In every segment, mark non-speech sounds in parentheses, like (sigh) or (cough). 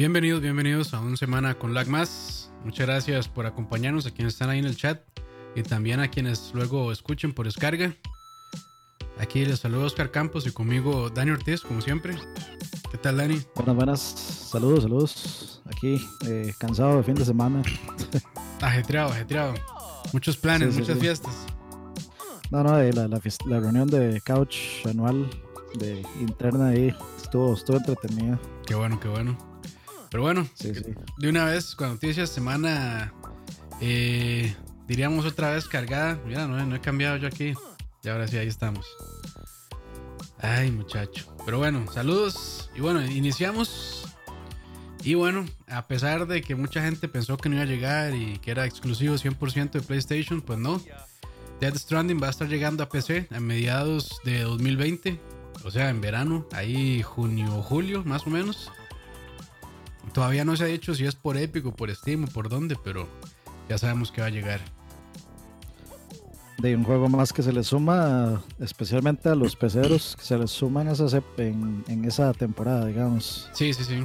Bienvenidos, bienvenidos a una semana con Lag Más. Muchas gracias por acompañarnos a quienes están ahí en el chat y también a quienes luego escuchen por descarga. Aquí les saludo Oscar Campos y conmigo Dani Ortiz, como siempre. ¿Qué tal, Dani? Buenas, buenas. Saludos, saludos. Aquí, eh, cansado de fin de semana. (laughs) ajetreado, ajetreado. Muchos planes, muchas fiestas. No, no, la, la, la, reunión de couch anual de interna ahí estuvo, estuvo entretenida. Qué bueno, qué bueno. Pero bueno, de una vez con noticias, semana, eh, diríamos otra vez cargada. Mira, no, no he cambiado yo aquí. Y ahora sí, ahí estamos. Ay, muchacho. Pero bueno, saludos. Y bueno, iniciamos. Y bueno, a pesar de que mucha gente pensó que no iba a llegar y que era exclusivo 100% de PlayStation, pues no. Dead Stranding va a estar llegando a PC a mediados de 2020. O sea, en verano, ahí junio o julio, más o menos. Todavía no se ha dicho si es por Epic o por Steam o por dónde, pero ya sabemos que va a llegar de un juego más que se le suma, especialmente a los peceros, que se les suman esa, en, en esa temporada, digamos. Sí, sí, sí.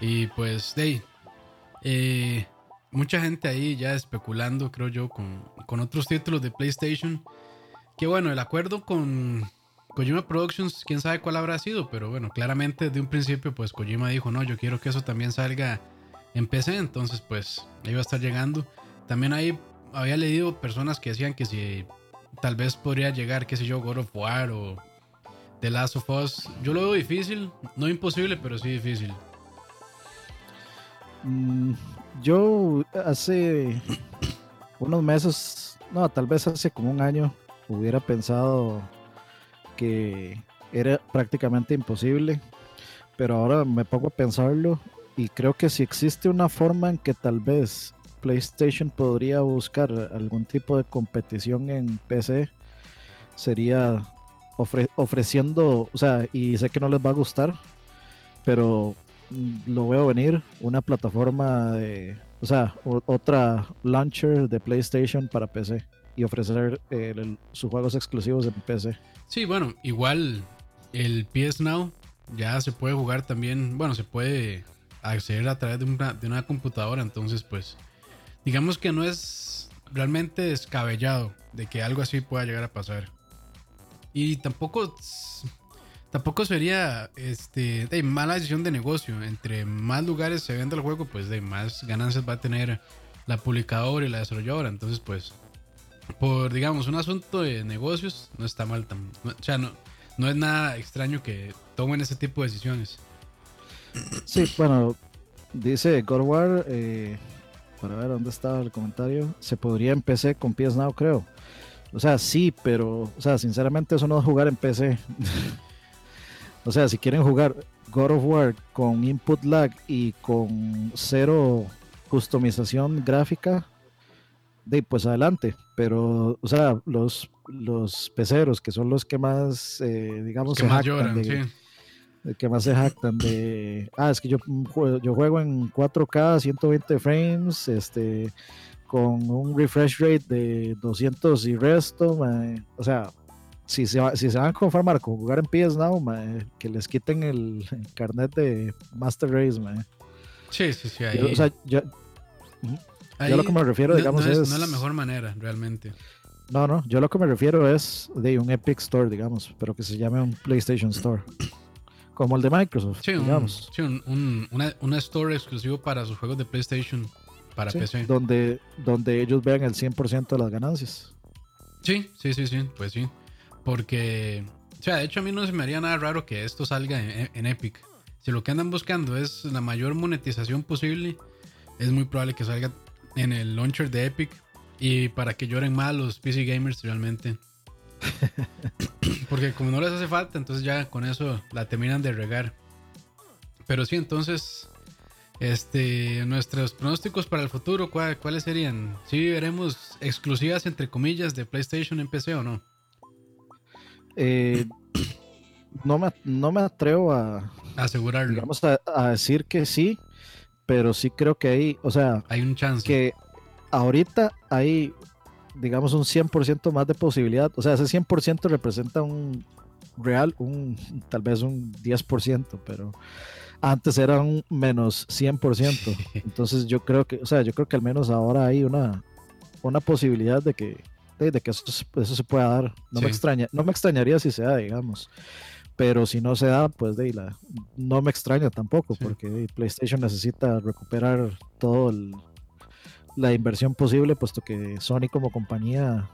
Y pues, de eh, mucha gente ahí ya especulando, creo yo, con, con otros títulos de PlayStation. Que bueno, el acuerdo con Kojima Productions, quién sabe cuál habrá sido, pero bueno, claramente de un principio, pues Kojima dijo, no, yo quiero que eso también salga en PC, entonces pues ahí va a estar llegando. También hay había leído personas que decían que si tal vez podría llegar, qué sé yo, God of War o The Last of Us. Yo lo veo difícil, no imposible, pero sí difícil. Mm, yo hace unos meses, no, tal vez hace como un año, hubiera pensado que era prácticamente imposible, pero ahora me pongo a pensarlo y creo que si existe una forma en que tal vez PlayStation podría buscar algún tipo de competición en PC sería ofreciendo, o sea, y sé que no les va a gustar, pero mm, lo veo venir, una plataforma de, o sea, otra launcher de PlayStation para PC y ofrecer sus juegos exclusivos en PC. Sí, bueno, igual el PS Now ya se puede jugar también, bueno, se puede acceder a través de una, de una computadora, entonces pues digamos que no es realmente descabellado de que algo así pueda llegar a pasar. Y tampoco tampoco sería este de mala decisión de negocio. Entre más lugares se venda el juego, pues de más ganancias va a tener la publicadora y la desarrolladora. Entonces, pues, por digamos un asunto de negocios, no está mal. o sea, no, no es nada extraño que tomen ese tipo de decisiones. Sí, bueno, dice God War, eh, para ver dónde estaba el comentario. Se podría en PC con PS Now, creo. O sea, sí, pero, o sea, sinceramente eso no es jugar en PC. (laughs) o sea, si quieren jugar God of War con input lag y con cero customización gráfica, de, pues adelante. Pero, o sea, los, los peceros, que son los que más, eh, digamos, que más lloran, sí que más se jactan de, ah, es que yo, yo juego en 4K, 120 frames, este, con un refresh rate de 200 y resto, o sea, si se, si se van a conformar con jugar en PS Now, que les quiten el, carnet de Master Race, Sí, sí, sí, ahí. o sea, yo, yo lo que me refiero, digamos, es, No es la mejor manera, realmente. No, no, yo lo que me refiero es de un Epic Store, digamos, pero que se llame un PlayStation Store como el de Microsoft, digamos. Un, una, store exclusivo para sus juegos de PlayStation para PC. Donde, donde ellos vean el 100% de las ganancias. Sí, sí, sí, sí, pues sí. Porque, o sea, de hecho a mí no se me haría nada raro que esto salga en, Epic. Si lo que andan buscando es la mayor monetización posible, es muy probable que salga en el launcher de Epic. Y para que lloren más los PC gamers realmente. Porque como no les hace falta, entonces ya con eso la terminan de regar. Pero sí, entonces, este, nuestros pronósticos para el futuro, ¿cuáles serían? ¿Sí veremos exclusivas, entre comillas, de PlayStation en PC o no? Eh, no, me, no me atrevo a asegurarlo. Vamos a, a, decir que sí, pero sí creo que hay, o sea, hay un chance. Que ahorita hay digamos, un 100% más de posibilidad. O sea, ese 100% representa un real, un tal vez un 10%, pero antes era un menos 100%. (laughs) Entonces yo creo que, o sea, yo creo que al menos ahora hay una, una posibilidad de que, de, que eso, eso, se pueda dar. No, me extraña, no me extrañaría si se da, digamos. Pero si no se da, pues de la, no me extraña tampoco, porque PlayStation necesita recuperar todo la inversión posible, puesto que Sony como compañía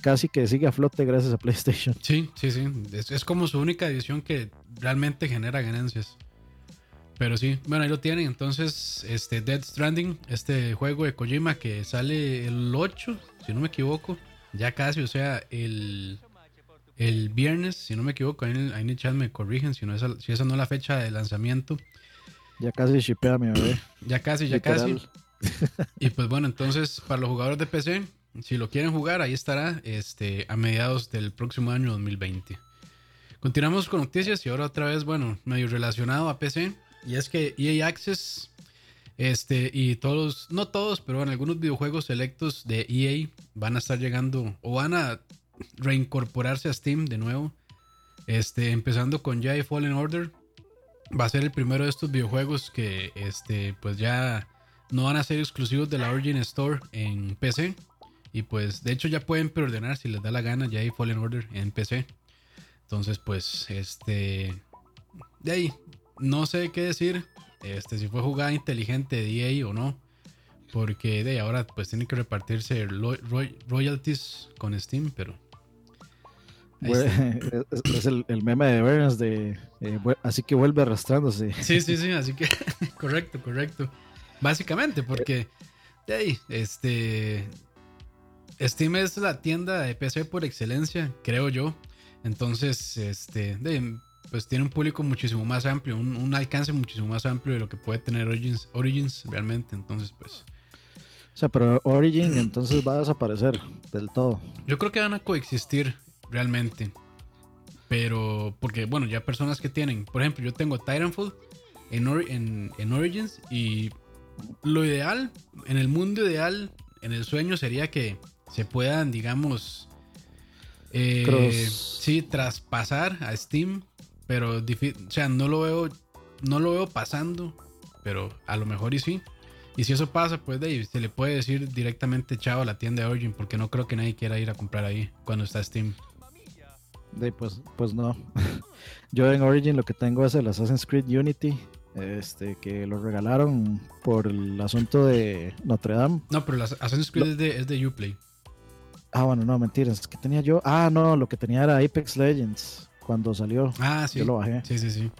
casi que sigue a flote gracias a PlayStation. Sí, sí, sí. Es, es como su única edición que realmente genera ganancias. Pero sí, bueno, ahí lo tienen. Entonces, este Dead Stranding, este juego de Kojima que sale el 8, si no me equivoco, ya casi, o sea, el, el viernes, si no me equivoco, ahí en el, chat me corrigen si, no esa, si esa no es la fecha de lanzamiento. Ya casi shipea mi bebé. (clears throat) Ya casi, ya casi. y pues bueno, entonces, para los jugadores de PC, si lo quieren jugar, ahí estará este, a mediados del próximo año 2020. Continuamos con noticias y ahora otra vez, bueno, medio relacionado a PC. Y es que EA Access, este, y todos, no todos, pero en algunos videojuegos selectos de EA van a estar llegando o van a reincorporarse a Steam de nuevo. Este, empezando con Jedi Fallen Order. Va a ser el primero de estos videojuegos que, este, pues ya no van a ser exclusivos de la Origin Store en PC. Y pues, de hecho, ya pueden preordenar si les da la gana Jedi Fallen Order en PC. Entonces, pues, este. De ahí, no sé qué decir. Este, si fue jugada inteligente de EA o no. Porque de ahora pues tienen que repartirse royalties con Steam, pero. (laughs) es, el, meme de Burns de eh, así que vuelve arrastrándose. Sí, sí, (laughs) sí, así que (laughs) correcto, correcto. Básicamente, porque de este Steam es la tienda de PC por excelencia, creo yo. Entonces, este, de, pues tiene un público muchísimo más amplio, un, alcance muchísimo más amplio de lo que puede tener Origins, Origins realmente. Entonces, pues. O sea, pero Origin entonces va a desaparecer del todo. Yo creo que van a coexistir realmente. Pero, porque, bueno, ya personas que tienen, por ejemplo, yo tengo Titanfall en, en, Origins y lo ideal, en el mundo ideal, en el sueño sería que se puedan, digamos, eh, sí, traspasar a Steam pero, o sea, no lo veo, no lo veo pasando, pero a lo mejor y sí. Y si eso pasa, pues de se le puede decir directamente chao a la tienda de Origin, porque no creo que nadie quiera ir a comprar ahí cuando está Steam. De, pues, pues no. (laughs) Yo en Origin lo que tengo es el Assassin's Creed Unity, este, que lo regalaron por el asunto de Notre Dame. No, pero el Assassin's Creed es, de, es de Uplay. Ah, bueno, no, mentiras. que tenía yo? Ah, no, lo que tenía era Apex Legends cuando salió. Ah, sí. Yo lo bajé. Sí, sí, sí.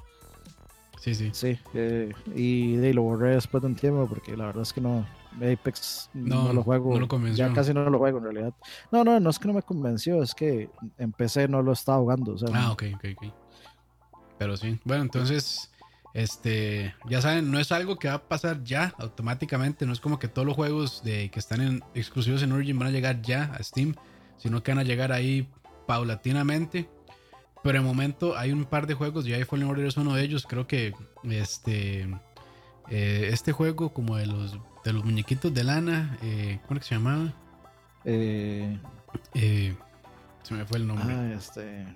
Sí, sí. Sí, eh, y, de, lo borré después de un tiempo porque la verdad es que no. Apex no, lo juego. No lo convenció. Ya casi no lo juego en realidad. No, no, no es que no me convenció, es que empecé no lo estaba jugando. ah, ok, ok, ok. Pero sí. Bueno, entonces, este, ya saben, no es algo que va a pasar ya automáticamente. No es como que todos los juegos de, que están en, exclusivos en Origin van a llegar ya a Steam, sino que van a llegar ahí paulatinamente. Pero de momento hay un par de juegos, ya Fallen Order es uno de ellos. Creo que este eh, este juego como de los de los muñequitos de lana, eh, ¿cómo es que se llamaba? Eh, se me fue el nombre. Ah, este.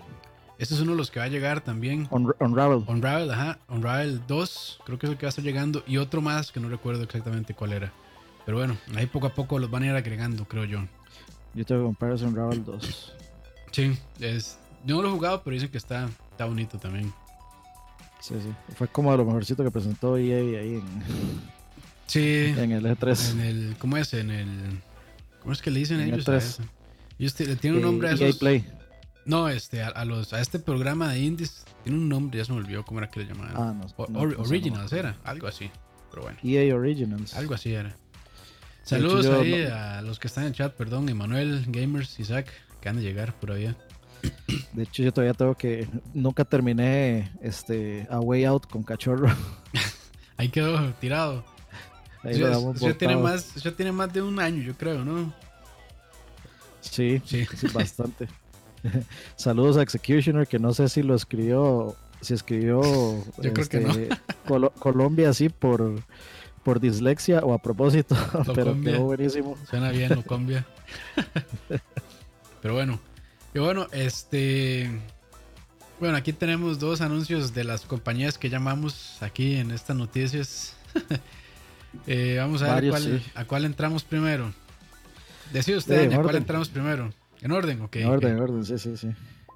Este es uno de los que va a llegar también. Unravel. Unravel, ajá. Unravel 2, creo que es el que va a estar llegando. Y otro más que no recuerdo exactamente cuál era. Pero bueno, ahí poco a poco los van a ir agregando, creo yo. Yo tengo que comprar ese Unravel 2. Sí, es, yo no lo he jugado, pero dicen que está, está bonito también. Sí, sí. Fue como lo mejorcito que presentó EA ahí en. Sí. En el E3. En el. ¿Cómo es? En el. ¿Cómo es que le dicen ellos? El E3. Ellos le tienen un nombre a esos. Play. No, este, a, los, a este programa de indies tiene un nombre, ya se me olvidó cómo era que le llamaban. Ah, no. Originals era, algo así. Pero bueno. EA Originals. Algo así era. Saludos ahí a los que están en el chat, perdón, Emanuel, Gamers, Isaac, que han de llegar por allá. De hecho, yo todavía tengo que. Nunca terminé este A Way Out con cachorro. (laughs) Ahí quedó tirado. Ahí ya, tiene más, ya tiene más de un año, yo creo, ¿no? Sí, sí, (laughs) bastante. (laughs) Saludos a Executioner, que no sé si lo escribió, si escribió yo creo que este, no. Colombia así por, por dislexia o a propósito, (laughs) pero quedó buenísimo. Suena bien, Locombia. pero bueno, y bueno, este. Bueno, aquí tenemos dos anuncios de las compañías que llamamos aquí en estas noticias. Eh, vamos a ver a cuál entramos primero. Decía usted, ¿a cuál entramos primero? ¿En orden? Okay, en orden, en orden, sí, sí, sí.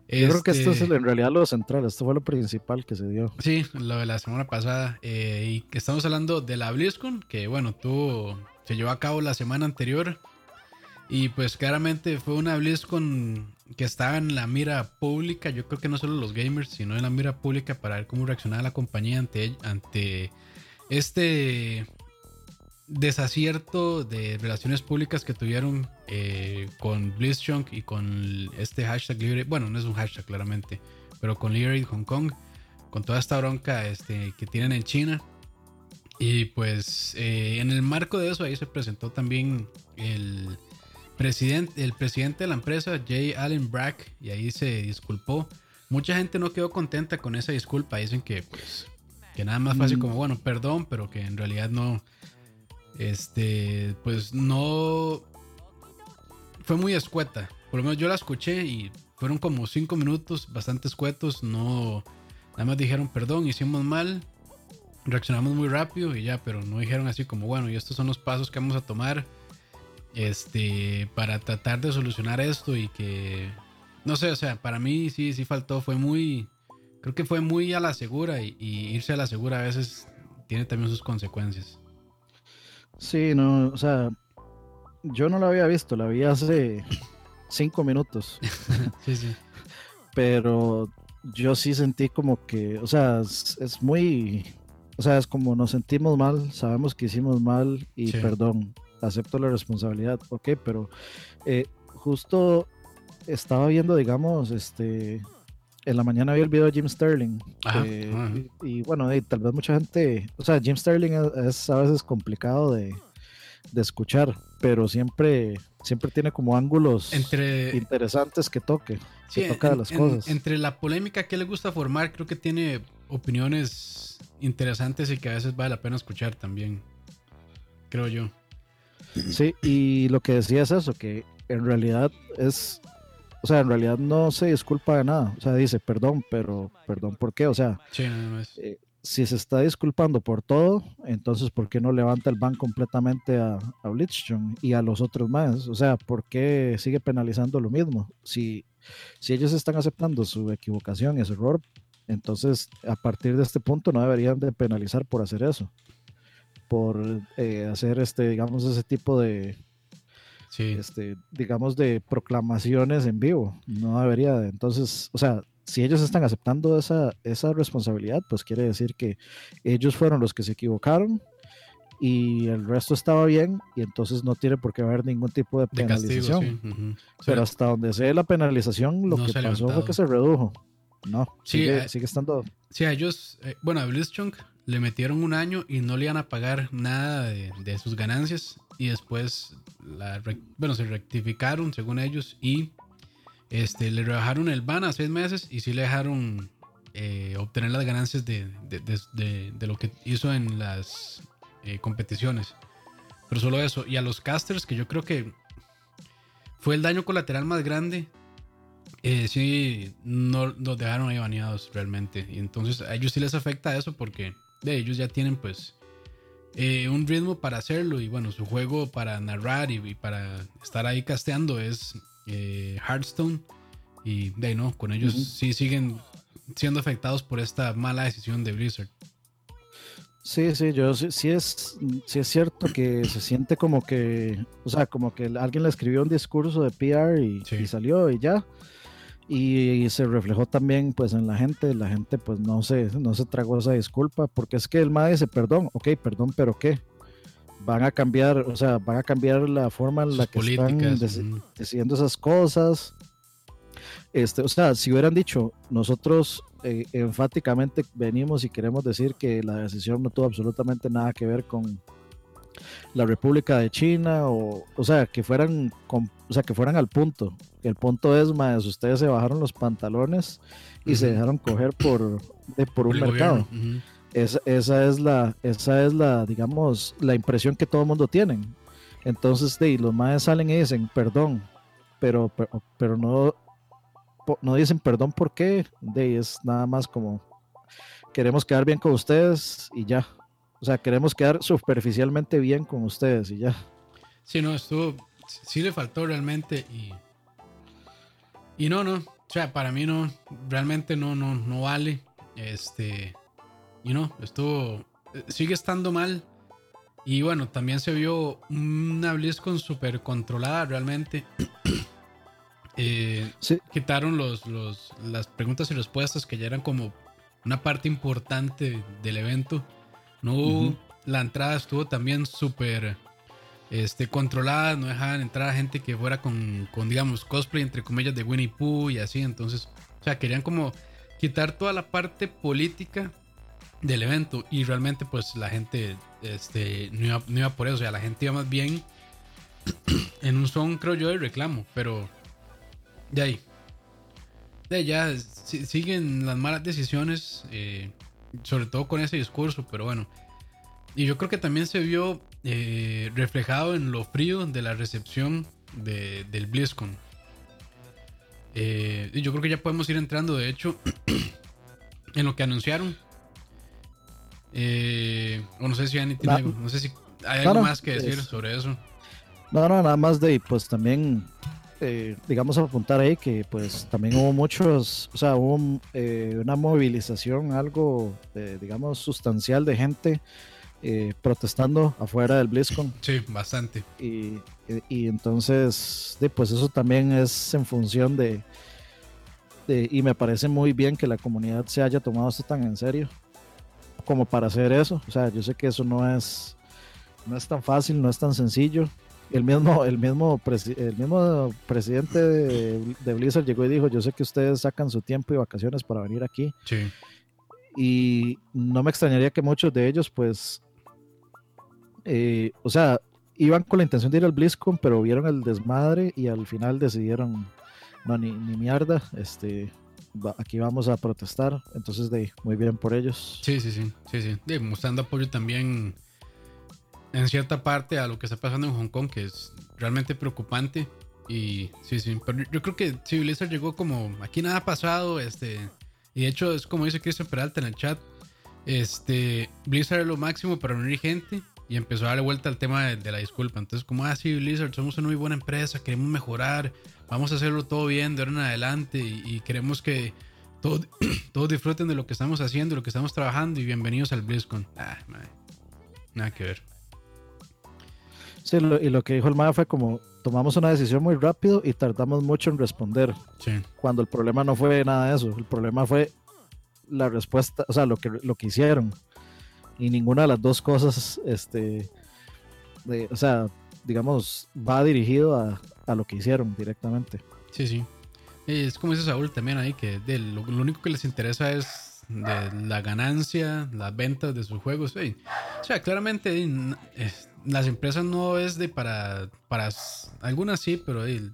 Yo creo que esto es este en realidad lo central, esto fue lo principal que se dio. Sí, lo de la semana pasada. Eh, y que estamos hablando de la BlizzCon, que bueno, tuvo, se llevó a cabo la semana anterior. Y pues claramente fue una BlizzCon que estaba en la mira pública, yo creo que no solo los gamers, sino en la mira pública para ver cómo reaccionaba la compañía ante, ante este desacierto de relaciones públicas que tuvieron eh, con BlizzChunk y con este hashtag Liberate, bueno, no es un hashtag claramente, pero con Liberate Hong Kong, con toda esta bronca este, que tienen en China. Y pues eh, en el marco de eso ahí se presentó también el presidente, el presidente de la empresa, Jay Allen Brack, y ahí se disculpó. Mucha gente no quedó contenta con esa disculpa. Dicen que, pues, que nada más fácil mm. como, bueno, perdón, pero que en realidad no, este, pues no, fue muy escueta. Por lo menos yo la escuché y fueron como cinco minutos, bastante escuetos. No, nada más dijeron, perdón, hicimos mal. Reaccionamos muy rápido y ya, pero no dijeron así como, bueno, y estos son los pasos que vamos a tomar este, para tratar de solucionar esto y que, no sé, o sea, para mí sí, sí faltó, fue muy, creo que fue muy a la segura y, irse a la segura a veces tiene también sus consecuencias. Sí, no, o sea, yo no la había visto, la vi hace cinco minutos. (laughs) sí, sí. Pero yo sí sentí como que, o sea, es, muy, o sea, es como nos sentimos mal, sabemos que hicimos mal y perdón acepto la responsabilidad, ok, pero eh, justo estaba viendo, digamos, este, en la mañana vi el video de Jim Sterling. Y, bueno, tal vez mucha gente, o sea, Jim Sterling es, a veces complicado de, escuchar, pero siempre, siempre tiene como ángulos interesantes que toque. que toca las cosas. Entre la polémica que le gusta formar, creo que tiene opiniones interesantes y que a veces vale la pena escuchar también. Creo yo. Sí, y lo que decía es eso, que en realidad es, o sea, en realidad no se disculpa de nada. O sea, dice perdón, pero perdón, ¿por qué? O sea, eh, si se está disculpando por todo, entonces ¿por qué no levanta el ban completamente a, a y a los otros más? O sea, ¿por qué sigue penalizando lo mismo? Si, si ellos están aceptando su equivocación y su error, entonces a partir de este punto no deberían de penalizar por hacer eso por eh, hacer este, digamos, ese tipo de, este, digamos, de proclamaciones en vivo. No debería de. Entonces, o sea, si ellos están aceptando esa, esa responsabilidad, pues quiere decir que ellos fueron los que se equivocaron y el resto estaba bien y entonces no tiene por qué haber ningún tipo de penalización. Pero hasta donde se la penalización, lo que pasó fue que se redujo. No, sigue, eh, sigue estando. Sí, ellos, eh, bueno, a Blitzchung le metieron un año y no le iban a pagar nada de, sus ganancias. Y después, bueno, se rectificaron según ellos y este, le rebajaron el ban a seis meses y sí le dejaron eh, obtener las ganancias de, lo que hizo en las eh, competiciones. Pero solo eso. Y a los casters, que yo creo que fue el daño colateral más grande. Eh, sí, no los dejaron ahí baneados realmente. Y entonces a ellos sí les afecta eso porque de ellos ya tienen pues eh, un ritmo para hacerlo. Y bueno, su juego para narrar y, para estar ahí casteando es eh, Hearthstone. Y de ahí no, con ellos sí siguen siendo afectados por esta mala decisión de Blizzard. Sí, sí, yo sí, es, sí es cierto que se siente como que, o sea, como que alguien le escribió un discurso de PR y, y salió y ya y se reflejó también pues en la gente, la gente pues no se, no se tragó esa disculpa, porque es que el MAE dice, perdón, ok, perdón, pero ¿qué? Van a cambiar, o sea, van a cambiar la forma en la que están decidiendo esas cosas. Este, o sea, si hubieran dicho, nosotros eh, enfáticamente venimos y queremos decir que la decisión no tuvo absolutamente nada que ver con, la República de China o, o sea, que fueran, o sea, que fueran al punto. El punto es, más ustedes se bajaron los pantalones y se dejaron coger por, de, por un mercado. esa, esa, es la, esa es la, digamos, la impresión que todo el mundo tiene. Entonces, de, los más salen y dicen, perdón, pero, pero, pero no, no dicen perdón por qué, de es nada más como queremos quedar bien con ustedes y ya. O sea, queremos quedar superficialmente bien con ustedes y ya. Sí, no, estuvo, sí le faltó realmente y, y no, no, o sea, para mí no, realmente no, no, no vale. Este, y no, estuvo, sigue estando mal. Y bueno, también se vio una BlizzCon súper controlada realmente. (clears throat) Eh, quitaron los, los, las preguntas y respuestas que ya eran como una parte importante del evento. No, la entrada estuvo también súper este, controlada, no dejaban entrar a gente que fuera con, con, digamos, cosplay entre comillas de Winnie Pooh y así. Entonces, o sea, querían como quitar toda la parte política del evento y realmente pues la gente este, no, iba, no iba por eso, o sea, la gente iba más bien (clears throat) en un son, creo yo, de reclamo, pero de ahí. De ya siguen las malas decisiones, eh, sobre todo con ese discurso, pero bueno. Y yo creo que también se vio eh, reflejado en lo frío de la recepción de, del BlizzCon. Eh, y yo creo que ya podemos ir entrando, de hecho, (clears throat) en lo que anunciaron. o no sé si hay, no sé si hay algo más que decir sobre eso. No, no, nada más de, pues también eh, digamos, apuntar ahí que pues también hubo muchos, o sea, hubo eh, una movilización, algo, digamos, sustancial de gente eh, protestando afuera del BlizzCon. Sí, bastante. Y, y, entonces, pues eso también es en función de, de, y me parece muy bien que la comunidad se haya tomado esto tan en serio como para hacer eso. O sea, yo sé que eso no es, no es tan fácil, no es tan sencillo el mismo, el mismo, el mismo presidente de, Blizzard llegó y dijo, yo sé que ustedes sacan su tiempo y vacaciones para venir aquí. Sí. Y no me extrañaría que muchos de ellos, pues, eh, o sea, iban con la intención de ir al BlizzCon, pero vieron el desmadre y al final decidieron, no, ni, ni mierda, este, aquí vamos a protestar. Entonces, de muy bien por ellos. Sí, sí, sí, sí, sí. mostrando apoyo también en cierta parte a lo que está pasando en Hong Kong, que es realmente preocupante. Y sí, sí, pero yo creo que si Blizzard llegó como aquí nada ha pasado, este, y de hecho es como dice Cristian Peralta en el chat, este, Blizzard es lo máximo para unir gente y empezó a darle vuelta al tema de, la disculpa. Entonces, como, ah, sí, Blizzard, somos una muy buena empresa, queremos mejorar, vamos a hacerlo todo bien de ahora en adelante y, queremos que todos, (clears throat) todos disfruten de lo que estamos haciendo, lo que estamos trabajando y bienvenidos al BlizzCon. Ah, nada que ver. Sí, y lo que dijo el MAE fue como, tomamos una decisión muy rápido y tardamos mucho en responder. Sí. Cuando el problema no fue nada de eso, el problema fue la respuesta, o sea, lo que, lo que hicieron. Y ninguna de las dos cosas, este, o sea, digamos, va dirigido a, a, lo que hicieron directamente. Sí, sí. Es como dice Saúl también ahí, que de lo, único que les interesa es de la ganancia, las ventas de sus juegos. O sea, claramente las empresas no es de para, para algunas sí, pero el,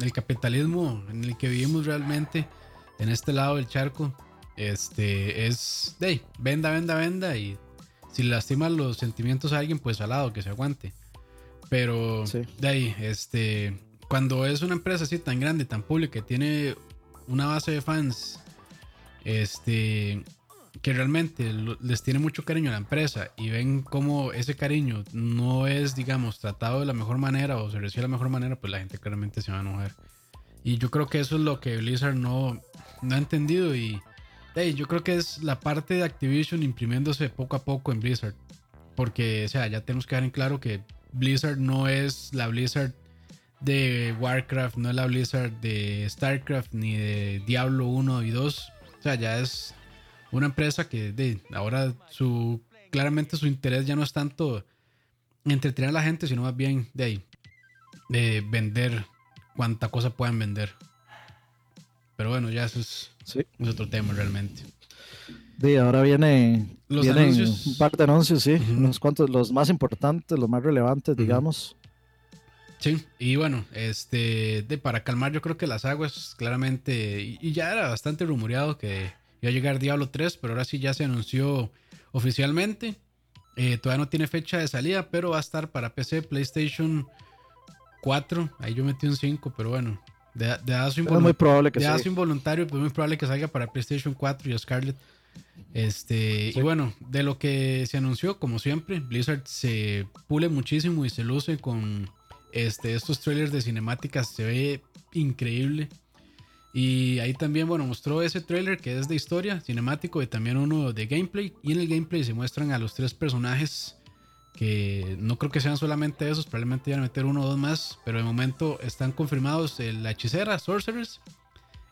el, capitalismo en el que vivimos realmente en este lado del charco, este es de venda, venda, venda y si lastima los sentimientos a alguien, pues al lado que se aguante. Pero de ahí, este, cuando es una empresa así tan grande, tan pública, que tiene una base de fans, este, que realmente les tiene mucho cariño a la empresa y ven cómo ese cariño no es, digamos, tratado de la mejor manera o se recibe de la mejor manera, pues la gente claramente se va a enojar. Y yo creo que eso es lo que Blizzard no, no ha entendido y yo creo que es la parte de Activision imprimiéndose poco a poco en Blizzard. Porque, o sea, ya tenemos que dar en claro que Blizzard no es la Blizzard de Warcraft, no es la Blizzard de Starcraft, ni de Diablo 1 y 2. O sea, ya es una empresa que de, ahora su claramente su interés ya no es tanto entretener a la gente, sino más bien de ahí, de vender cuánta cosa puedan vender. Pero bueno, ya eso es, otro tema realmente. De ahora viene los anuncios. un par de anuncios, sí, unos cuantos, los más importantes, los más relevantes, digamos. Sí, y bueno, este, de, para calmar yo creo que las aguas claramente, y ya era bastante rumoreado que Iba a llegar Diablo 3, pero ahora sí ya se anunció oficialmente. Eh, todavía no tiene fecha de salida, pero va a estar para PC, PlayStation 4. Ahí yo metí un 5, pero bueno. De, de muy probable que de involuntario, pues muy probable que salga para PlayStation 4 y Scarlet. Este, y bueno, de lo que se anunció, como siempre, Blizzard se pule muchísimo y se luce con este, estos trailers de cinemáticas. Se ve increíble. Y ahí también, bueno, mostró ese trailer que es de historia, cinemático, y también uno de gameplay. Y en el gameplay se muestran a los tres personajes que no creo que sean solamente esos, probablemente van a meter uno o dos más, pero de momento están confirmados la hechicera, Sorcerers,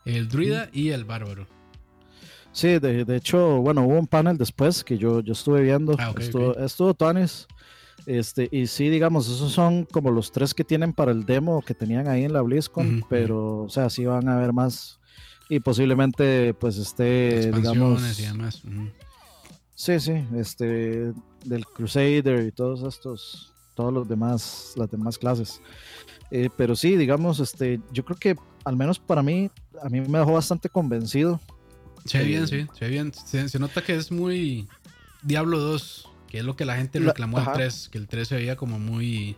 el druida y el bárbaro. Sí, de, hecho, bueno, hubo un panel después que yo, yo estuve viendo, ah, estuvo, estuvo Tonis, este, y sí, digamos, esos son como los tres que tienen para el demo que tenían ahí en la BlizzCon, pero, o sea, sí van a haber más y posiblemente, pues, esté, digamos... Y demás. Sí, sí, este, del Crusader y todos estos, todos los demás, las demás clases. Eh, pero sí, digamos, este, yo creo que al menos para mí, a mí me dejó bastante convencido. Se ve bien, sí, se ve bien. Se, nota que es muy Diablo 2, que es lo que la gente reclamó al 3, que el 3 se veía como muy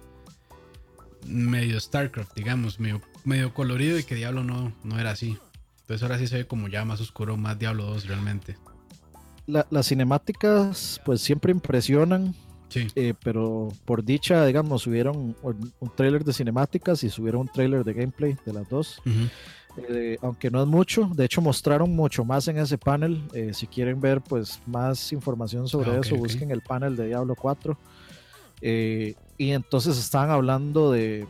medio StarCraft, digamos, medio, medio colorido y que Diablo no, no era así. Entonces ahora sí se ve como ya más oscuro, más Diablo 2 realmente las cinemáticas pues siempre impresionan. Eh, pero por dicha, digamos, subieron un, trailer de cinemáticas y subieron un trailer de gameplay de las dos. Eh, aunque no es mucho, de hecho mostraron mucho más en ese panel. Eh, si quieren ver pues más información sobre ah, eso, busquen el panel de Diablo 4. y entonces estaban hablando de,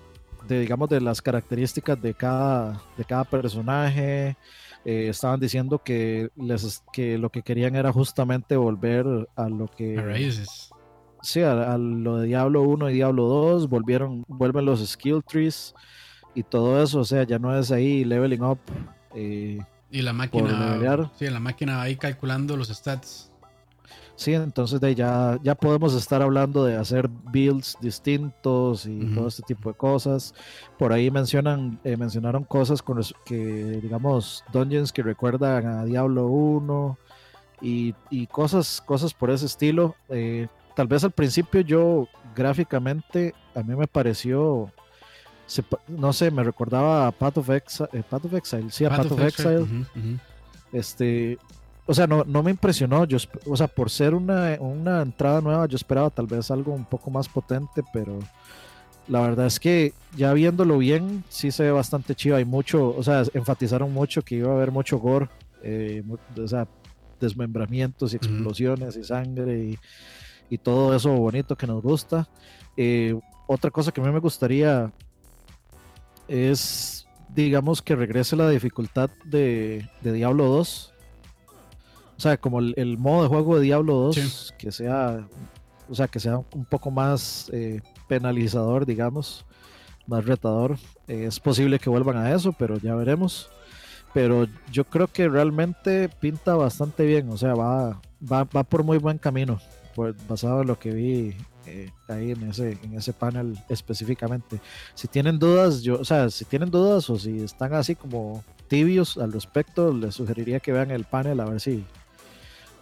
de, digamos, de las características de cada, de cada personaje. Eh, estaban diciendo que, les, que lo que querían era justamente volver a lo que... Sí, a, lo de Diablo 1 y Diablo 2, volvieron, vuelven los skill trees y todo eso, o sea, ya no es ahí leveling up. Eh, y la máquina... Sí, la máquina ahí calculando los stats. Sí, entonces de ya, ya podemos estar hablando de hacer builds distintos y todo este tipo de cosas. Por ahí mencionan, eh, mencionaron cosas con los que, digamos, dungeons que recuerdan a Diablo 1 y, cosas, cosas por ese estilo. Eh, tal vez al principio yo gráficamente a mí me pareció, no sé, me recordaba a Path of, Exile, eh, Path of Exile, sí, a Path, of, Exile. Este, o sea, no, no me impresionó. Yo, o sea, por ser una, una, entrada nueva, yo esperaba tal vez algo un poco más potente, pero la verdad es que ya viéndolo bien, sí se ve bastante chido. Hay mucho, o sea, enfatizaron mucho que iba a haber mucho gore, eh, o sea, desmembramientos y explosiones y sangre y, y, todo eso bonito que nos gusta. Eh, otra cosa que a mí me gustaría es, digamos, que regrese la dificultad de, de Diablo 2 o sea, como el, modo de juego de Diablo 2, que sea, o sea, que sea un poco más eh, penalizador, digamos, más retador. Eh, es posible que vuelvan a eso, pero ya veremos. Pero yo creo que realmente pinta bastante bien, o sea, va, va, por muy buen camino, basado en lo que vi eh, ahí en ese, en ese panel específicamente. Si tienen dudas, yo, o sea, si tienen dudas o si están así como tibios al respecto, les sugeriría que vean el panel a ver si,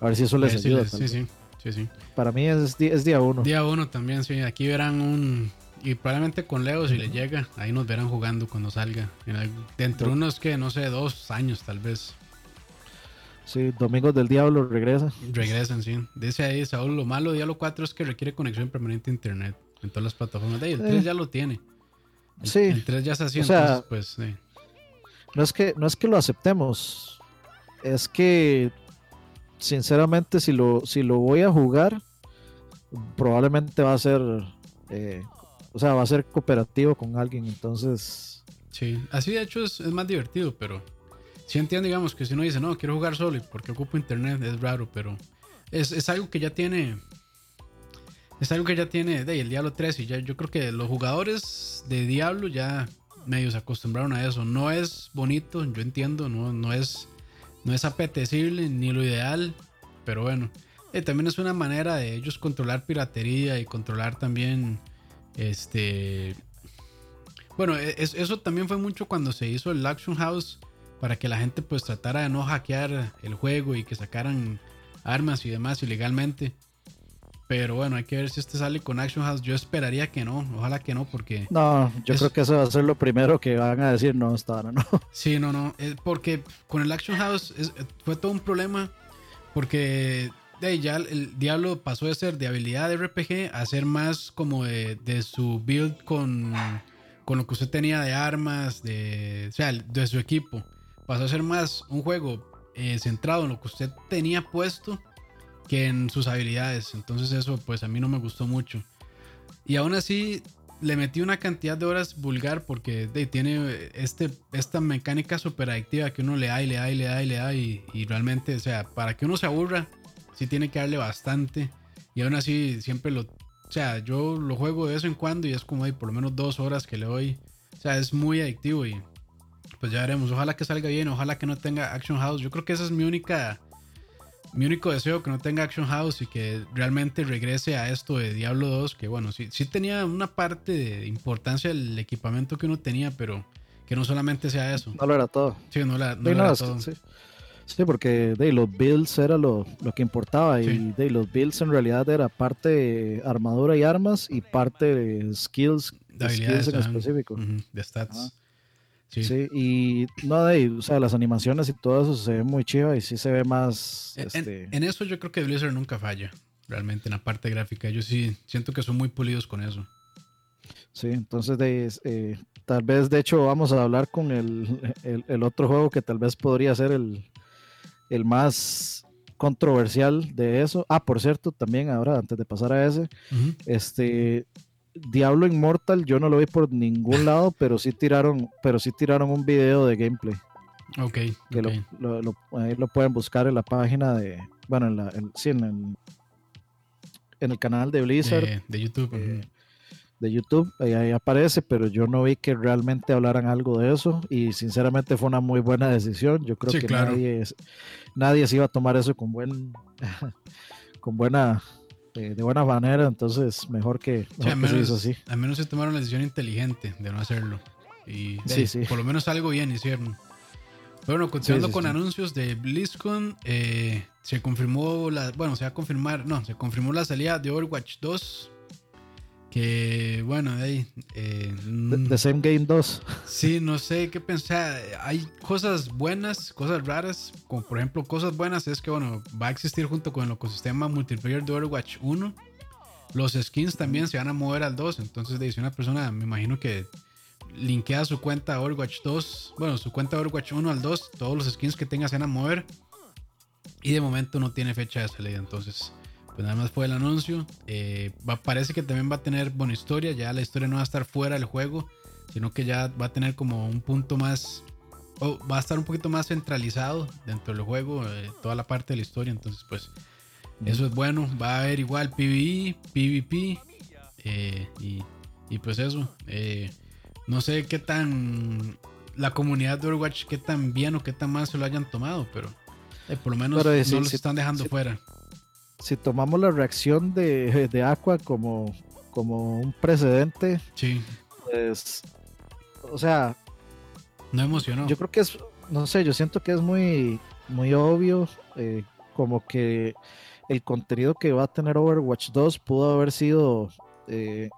a ver si eso les ayuda. Sí, sí, sí, sí, Para mí es, es día uno. Día uno también, sí. Aquí verán un. Y probablemente con Leo, si le llega, ahí nos verán jugando cuando salga. Dentro de unos que, no sé, dos años tal vez. Sí, Domingos del Diablo regresa. Regresan, sí. Dice ahí Saúl, lo malo de Diablo 4 es que requiere conexión permanente a internet en todas las plataformas. De ahí, el 3 ya lo tiene. sí. El 3 ya se hacía, o sea, pues sí. No es, que, no es que lo aceptemos, es que sinceramente, si lo, si lo voy a jugar, probablemente va a ser, eh, o sea, va a ser cooperativo con alguien, entonces... Sí, así de hecho es, más divertido, pero si entiendo, digamos, que si uno dice, no, quiero jugar solo porque ocupo internet, es raro, pero es, algo que ya tiene... Es algo que ya tiene de el Diablo 3 y ya yo creo que los jugadores de Diablo ya medio se acostumbraron a eso. No es bonito, yo entiendo, no, no es no es apetecible ni lo ideal, pero bueno, eh, también es una manera de ellos controlar piratería y controlar también este... Bueno, e, eso también fue mucho cuando se hizo el Action House para que la gente pues tratara de no hackear el juego y que sacaran armas y demás ilegalmente. Pero bueno, hay que ver si este sale con Action House. Yo esperaría que no, ojalá que no, porque. No, yo creo que eso va a ser lo primero que van a decir, no, está no. (laughs) Sí, no, no. porque con el Action House fue todo un problema. Porque de ya el Diablo pasó de ser de habilidad de RPG a ser más como de, su build con, con lo que usted tenía de armas, de, o sea, de su equipo. Pasó a ser más un juego eh, centrado en lo que usted tenía puesto que en sus habilidades. Entonces eso pues a mí no me gustó mucho. Y aún así le metí una cantidad de horas vulgar porque tiene este, esta mecánica súper adictiva que uno le da y le da y le da y le da y, realmente, o sea, para que uno se aburra, sí tiene que darle bastante. Y aún así siempre lo... O sea, yo lo juego de vez en cuando y es como hay por lo menos dos horas que le doy. O sea, es muy adictivo y pues ya veremos. Ojalá que salga bien, ojalá que no tenga Action House. Yo creo que esa es mi única mi único deseo que no tenga Action House y que realmente regrese a esto de Diablo 2, que bueno, sí, sí tenía una parte de importancia el equipamiento que uno tenía, pero que no solamente sea eso. No lo era todo. Sí, no, lo era todo. Sí. porque de, los builds era lo, que importaba y de, los builds en realidad era parte de armadura y armas y parte de skills, de skills en específico. de stats. Sí. y no, de, o sea, las animaciones y todo eso se ve muy chido y sí se ve más. En, este... en, eso yo creo que Blizzard nunca falla, realmente, en la parte gráfica. Yo sí siento que son muy pulidos con eso. Sí, entonces de, eh, tal vez, de hecho, vamos a hablar con el, el, otro juego que tal vez podría ser el, el más controversial de eso. Ah, por cierto, también ahora, antes de pasar a ese, este Diablo Immortal yo no lo vi por ningún lado, pero sí tiraron, pero sí tiraron un video de gameplay. Ok. Que Lo, lo, ahí lo pueden buscar en la página de, bueno, en la, en, sí, en, el canal de Blizzard. De, YouTube. Eh, de YouTube, ahí, aparece, pero yo no vi que realmente hablaran algo de eso y sinceramente fue una muy buena decisión. Yo creo que nadie, nadie se iba a tomar eso con buen, (laughs) con buena de, buena manera, entonces mejor que, al, menos, se así. al menos se tomaron la decisión inteligente de no hacerlo. Y por lo menos algo bien hicieron. bueno, continuando con anuncios de BlizzCon, eh, se confirmó la, bueno, se va a confirmar, no, se confirmó la salida de Overwatch 2 que bueno, ahí. Eh, The, Same Game 2. Sí, no sé qué pensar. Hay cosas buenas, cosas raras. Como por ejemplo, cosas buenas es que bueno, va a existir junto con el ecosistema multiplayer de Overwatch 1. Los skins también se van a mover al 2. Entonces, de una persona, me imagino que linkea su cuenta Overwatch 2, bueno, su cuenta Overwatch 1 al 2, todos los skins que tenga se van a mover. Y de momento no tiene fecha de salida. Entonces pues nada más fue el anuncio. Eh, parece que también va a tener buena historia. Ya la historia no va a estar fuera del juego, sino que ya va a tener como un punto más. O va a estar un poquito más centralizado dentro del juego, eh, toda la parte de la historia. Entonces, pues eso es bueno. Va a haber igual PvE, PvP. Eh, y, y, pues eso. no sé qué tan. La comunidad de Overwatch, qué tan bien o qué tan mal se lo hayan tomado, pero por lo menos no los están dejando fuera si tomamos la reacción de, de Aqua como, como un precedente, sí. pues, o sea, no emocionó. Yo creo que es, no sé, yo siento que es muy, muy obvio, eh, como que el contenido que va a tener Overwatch 2 pudo haber sido eh,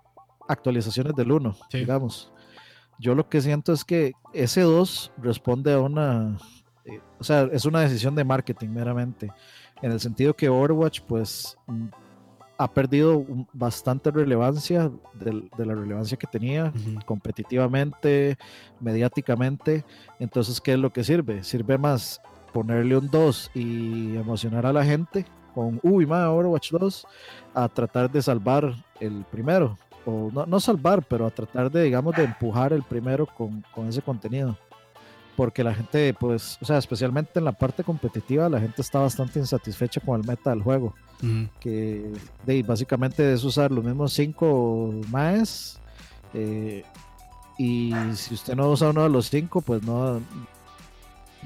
actualizaciones del 1, digamos. Yo lo que siento es que ese 2 responde a una, eh, o sea, es una decisión de marketing meramente en el sentido que Overwatch pues mm, ha perdido bastante relevancia de, la relevancia que tenía competitivamente, mediáticamente. Entonces, ¿qué es lo que sirve? Sirve más ponerle un 2 y emocionar a la gente con, uy, más Overwatch 2, a tratar de salvar el primero. O no, no, salvar, pero a tratar de, digamos, de empujar el primero con, con ese contenido porque la gente, pues, o sea, especialmente en la parte competitiva, la gente está bastante insatisfecha con el meta del juego. Que de, básicamente es usar los mismos cinco más. Eh, y si usted no usa uno de los cinco, pues no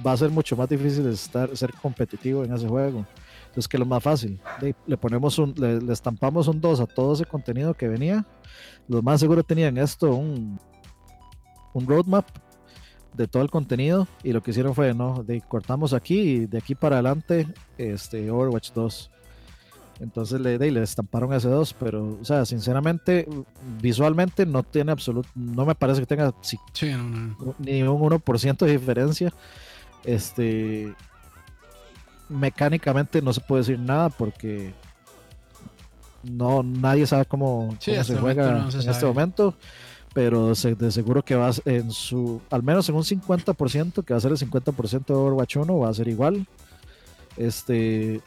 va a ser mucho más difícil estar, ser competitivo en ese juego. Entonces, que es lo más fácil. le ponemos un, le, estampamos un 2 a todo ese contenido que venía. Los más seguros tenían esto, un, un roadmap de todo el contenido y lo que hicieron fue, no, de, cortamos aquí y de aquí para adelante este Overwatch 2. Entonces le, le estamparon ese 2, pero, o sea, sinceramente, visualmente no tiene absoluto, no me parece que tenga ni un 1% de diferencia. Este, mecánicamente no se puede decir nada porque no nadie sabe cómo, se juega en este momento pero de seguro que va en su al menos en un 50% que va a ser el 50% de Overwatch 1 va a ser igual. Este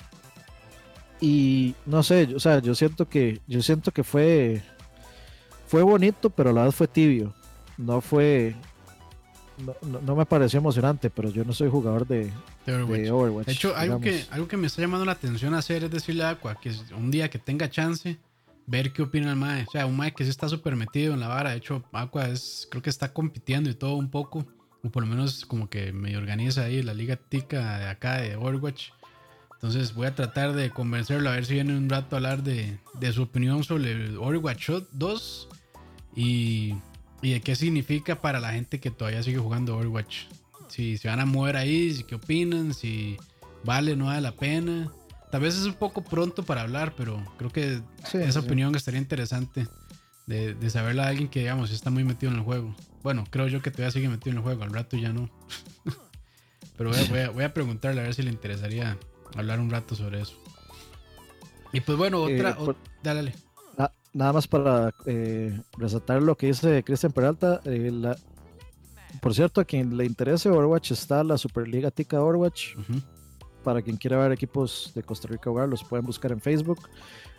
y no sé o sea yo siento que yo siento que fue fue bonito pero a la vez fue tibio. No fue no, me pareció emocionante, pero yo no soy jugador de, Overwatch. de, hecho, algo que, algo que me está llamando la atención hacer es decirle a Aqua que un día que tenga chance, ver qué opina el Mae. O sea, un Mae que sí está súper metido en la vara. De hecho, Aqua es, creo que está compitiendo y todo un poco. O por lo menos como que me organiza ahí la liga tica de acá de Overwatch. Entonces voy a tratar de convencerlo a ver si viene un rato a hablar de, de su opinión sobre el Overwatch 2 y ¿Y de qué significa para la gente que todavía sigue jugando Overwatch? Si se van a mover ahí, si qué opinan, si vale, no vale la pena. Tal vez es un poco pronto para hablar, pero creo que esa opinión estaría interesante de, de saberla de alguien que, digamos, está muy metido en el juego. Bueno, creo yo que todavía sigue metido en el juego, al rato ya no. (laughs) pero voy a, voy, a, preguntarle a ver si le interesaría hablar un rato sobre eso. Y pues bueno, eh, otra... dale, dale nada más para eh, resaltar lo que dice Cristian Peralta. Eh, por cierto, a quien le interese Overwatch está la Superliga Tica Overwatch. Para quien quiera ver equipos de Costa Rica jugar, los pueden buscar en Facebook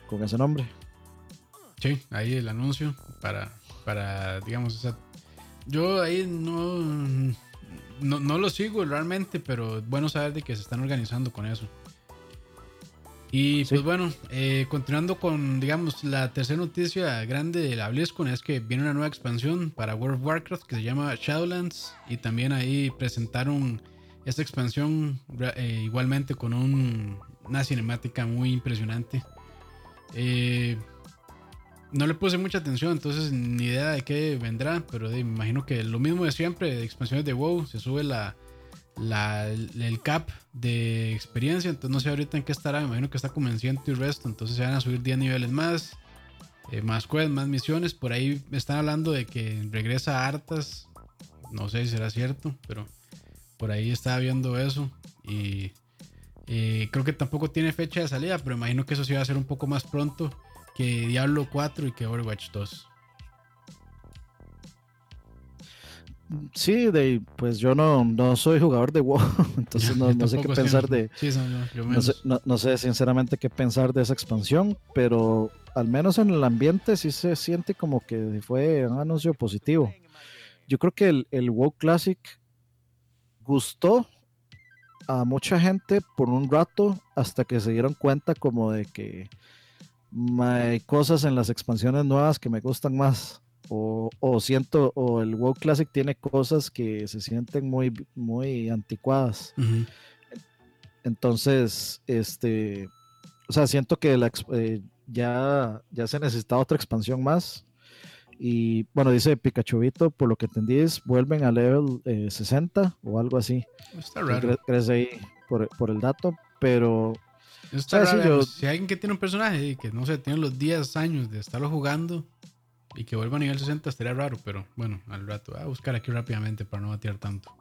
con ese nombre. Sí, ahí el anuncio para, para digamos, yo ahí no, no, no lo sigo realmente, pero bueno saber de que se están organizando con eso. Y pues bueno, eh, continuando con, digamos, la tercera noticia grande de la BlizzCon es que viene una nueva expansión para World of Warcraft que se llama Shadowlands y también ahí presentaron esta expansión eh, igualmente con una cinemática muy impresionante. Eh, no le puse mucha atención, entonces ni idea de qué vendrá, pero me imagino que lo mismo de siempre, expansiones de WoW, se sube la, el cap de experiencia. Entonces no sé ahorita en qué estará. Me imagino que está como en y resto. Entonces se van a subir 10 niveles más. Eh, más quests, más misiones. Por ahí están hablando de que regresa Artas. No sé si será cierto, pero por ahí estaba viendo eso. Y eh, creo que tampoco tiene fecha de salida, pero imagino que eso sí va a ser un poco más pronto que Diablo 4 y que Overwatch 2. Sí, de, pues yo no, no soy jugador de WoW, (laughs) entonces no, sé qué pensar de... no, sé, sinceramente qué pensar de esa expansión, pero al menos en el ambiente sí se siente como que fue un anuncio positivo. Yo creo que el, el WoW Classic gustó a mucha gente por un rato hasta que se dieron cuenta como de que hay cosas en las expansiones nuevas que me gustan más. O, siento, o el WoW Classic tiene cosas que se sienten muy, muy anticuadas. Entonces, este, o sea, siento que la, eh, ya, ya se necesita otra expansión más. Y bueno, dice Pikachuvito, por lo que entendí, vuelven a level 60 eh, o algo así. Está raro. crees ahí por, por, el dato, pero. Está raro, si alguien que tiene un personaje y que no sé, tiene los 10 años de estarlo jugando, y que vuelva a nivel 60 estaría raro, pero bueno, al rato. Voy a buscar aquí rápidamente para no batear tanto.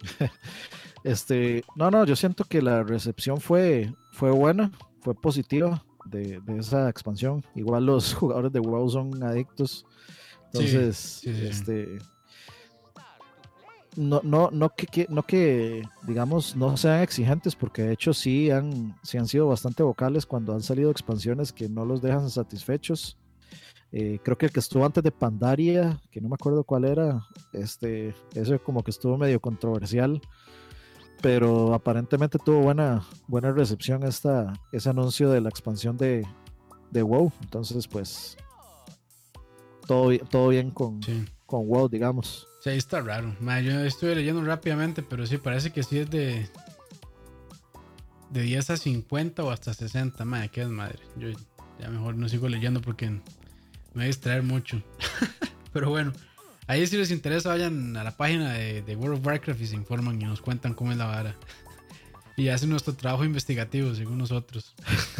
(laughs) este, no, no, yo siento que la recepción fue, fue buena, fue positiva de, esa expansión. Igual los (laughs) jugadores de WoW son adictos. Entonces, este no, no, no que, no que, digamos, no sean exigentes, porque de hecho sí han, sí han sido bastante vocales cuando han salido expansiones que no los dejan satisfechos. Eh, creo que el que estuvo antes de Pandaria, que no me acuerdo cuál era, este, eso como que estuvo medio controversial, pero aparentemente tuvo buena, buena recepción esta, ese anuncio de la expansión de, de WoW. Entonces, pues, todo, todo bien con, con WoW, digamos. Sí, está raro. yo estuve leyendo rápidamente, pero sí, parece que sí es de, de 10 a 50 o hasta 60. Madre, qué es madre. Yo ya mejor no sigo leyendo porque me voy a distraer mucho. (laughs) Pero bueno, ahí si les interesa, vayan a la página de, World of Warcraft y se informan y nos cuentan cómo es la vara. y hace nuestro trabajo investigativo, según nosotros.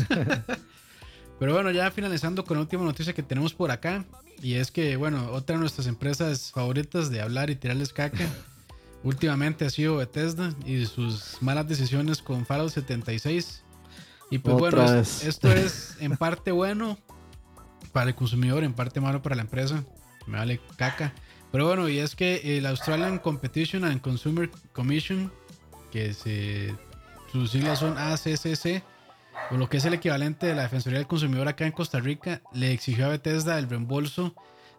(laughs) Pero bueno, ya finalizando con la última noticia que tenemos por acá. Y es que, bueno, otra de nuestras empresas favoritas de hablar y tirarles caca. (laughs) últimamente ha sido Bethesda y sus malas decisiones con Fallout 76. Y pues bueno, esto es en parte bueno para el consumidor, en parte malo para la empresa. Me vale caca. Pero bueno, y es que el Australian Competition and Consumer Commission, que se, sus siglas son ACCC, o lo que es el equivalente de la Defensoría del Consumidor acá en Costa Rica, le exigió a Bethesda el reembolso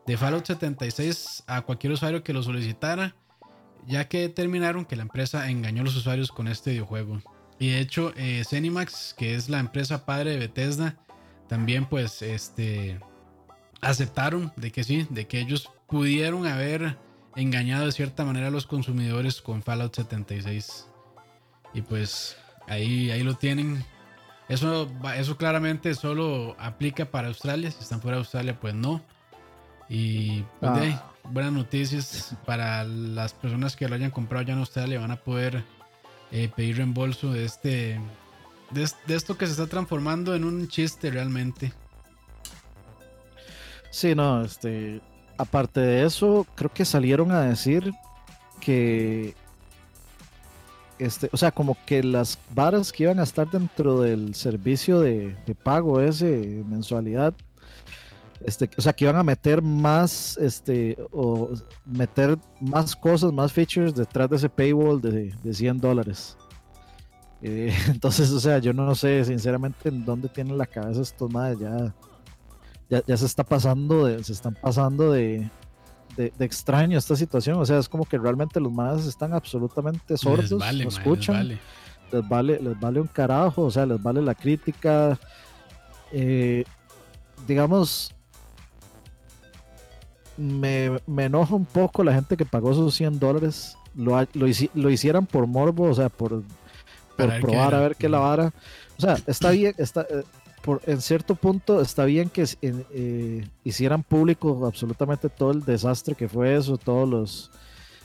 de Fallout 76 a cualquier usuario que lo solicitara, ya que determinaron que la empresa engañó a los usuarios con este videojuego. Y de hecho, eh, Zenimax, que es la empresa padre de Bethesda, también pues este aceptaron de que sí, de que ellos pudieron haber engañado de cierta manera a los consumidores con Fallout 76. Y pues ahí, ahí lo tienen. Eso, eso claramente solo aplica para Australia. Si están fuera de Australia, pues no. Y pues, ah. buenas noticias para las personas que lo hayan comprado ya en Australia. Van a poder eh, pedir reembolso de este de, esto que se está transformando en un chiste realmente. Sí, no, este, aparte de eso, creo que salieron a decir que, este, o sea, como que las varas que iban a estar dentro del servicio de, pago ese mensualidad, este, o sea, que iban a meter más, este, o meter más cosas, más features detrás de ese paywall de, de 100 dólares. Eh, (laughs) entonces, o sea, yo no sé sinceramente en dónde tienen la cabeza estos madres. Ya, ya, se está pasando de, se están pasando de, de, extraño esta situación. O sea, es como que realmente los madres están absolutamente sordos, no escuchan. Les vale. Les, vale. un carajo, o sea, les vale la crítica. Eh, digamos, me, me enoja un poco la gente que pagó esos 100 dólares. Lo, lo, lo, hicieran por morbo, o sea, por por probar a ver qué la vara. O sea, está (clears throat) bien, está, eh, por, en cierto punto está bien que eh, hicieran público absolutamente todo el desastre que fue eso, todos los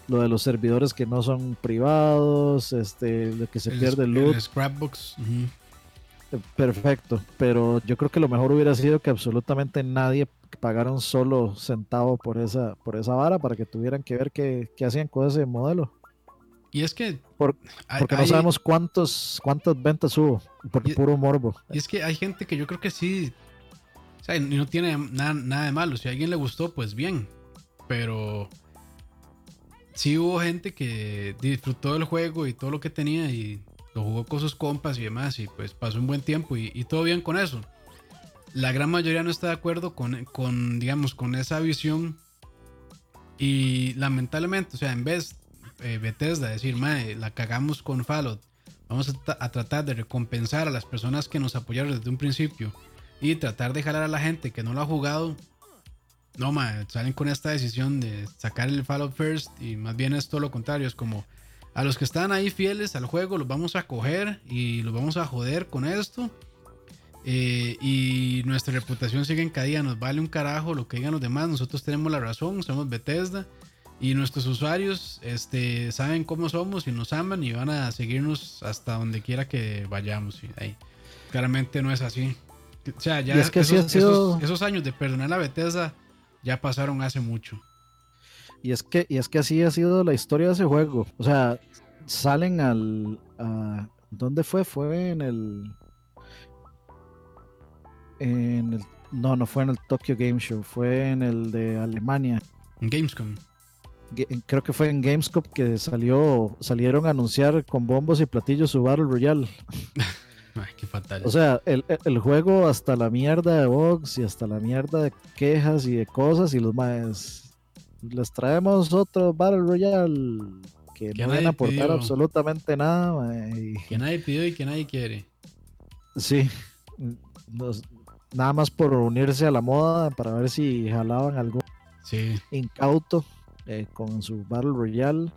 lo de los servidores que no son privados, este, lo que se pierde el loot. scrapbooks. Eh, perfecto, pero yo creo que lo mejor hubiera sido que absolutamente nadie pagara un solo centavo por esa, por esa vara para que tuvieran que ver qué, qué hacían con ese modelo. Y es que. porque no sabemos cuántos, cuántas ventas hubo. Por puro morbo. Y es que hay gente que yo creo que sí. O sea, no tiene nada, nada de malo. Si a alguien le gustó, pues bien. Pero. Sí hubo gente que disfrutó del juego y todo lo que tenía y lo jugó con sus compas y demás. Y pues pasó un buen tiempo y, todo bien con eso. La gran mayoría no está de acuerdo con, con digamos, con esa visión. Y lamentablemente, o sea, en vez eh, Bethesda, decir, mae, la cagamos con Fallout. Vamos a, tratar de recompensar a las personas que nos apoyaron desde un principio y tratar de jalar a la gente que no lo ha jugado. No, mae, salen con esta decisión de sacar el Fallout First y más bien es todo lo contrario. Es como a los que están ahí fieles al juego los vamos a coger y los vamos a joder con esto. Eh, y nuestra reputación sigue en caída, nos vale un carajo lo que digan los demás, nosotros tenemos la razón, somos Bethesda y nuestros usuarios este, saben cómo somos y nos aman y van a seguirnos hasta donde quiera que vayamos. Y ahí, claramente no es así. O sea, ya esos, años de perdonar la Bethesda ya pasaron hace mucho. Y es que, y es que así ha sido la historia de ese juego. O sea, salen al. A, ¿Dónde fue? Fue en el. En el. No, no fue en el Tokyo Game Show, fue en el de Alemania. En Gamescom creo que fue en Gamescom que salió, salieron a anunciar con bombos y platillos su Battle Royale. (laughs) Ay, qué fatal. O sea, el, juego hasta la mierda de bugs y hasta la mierda de quejas y de cosas y los más les traemos otro Battle Royale que, no van a aportar absolutamente nada. Que nadie pidió y que nadie quiere. Sí, nada más por unirse a la moda para ver si jalaban algo sí. incauto. Eh, con su Battle Royale.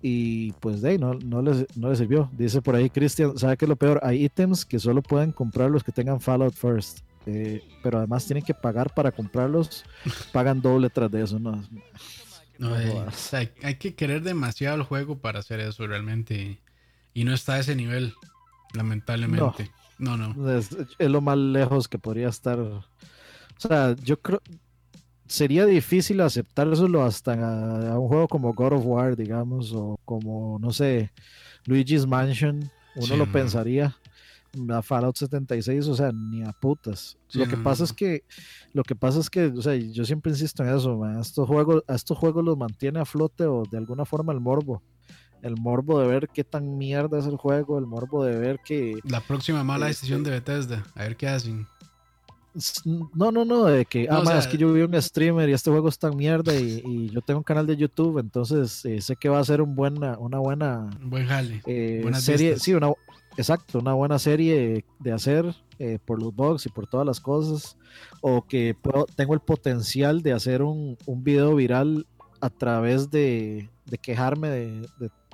Y pues de ahí no, no, les, no les sirvió. Dice por ahí Cristian, ¿sabe qué es lo peor? Hay ítems que solo pueden comprar los que tengan Fallout First. Eh, pero además tienen que pagar para comprarlos. (laughs) Pagan doble tras de eso, ¿no? hay, que querer demasiado el juego para hacer eso realmente. y no está a ese nivel, lamentablemente. No, no. Es, lo más lejos que podría estar. O sea, yo creo. Sería difícil aceptárselo hasta a, un juego como God of War, digamos, o como, no sé, Luigi's Mansion. Uno lo pensaría a Fallout 76, o sea, ni a putas. lo que pasa es que, lo que pasa es que, o sea, yo siempre insisto en eso, estos juegos, a estos juegos los mantiene a flote o de alguna forma el morbo. El morbo de ver qué tan mierda es el juego, el morbo de ver que... La próxima mala decisión este de Bethesda, a ver qué hacen. No, no, no, de que, ah, es que yo vi un streamer y este juego es tan mierda y, yo tengo un canal de YouTube, entonces eh, sé que va a ser un buena, una buena... buen jale. Eh, serie, sí, una, exacto, una buena serie de hacer eh, por los bugs y por todas las cosas, o que tengo el potencial de hacer un, un video viral a través de, quejarme de,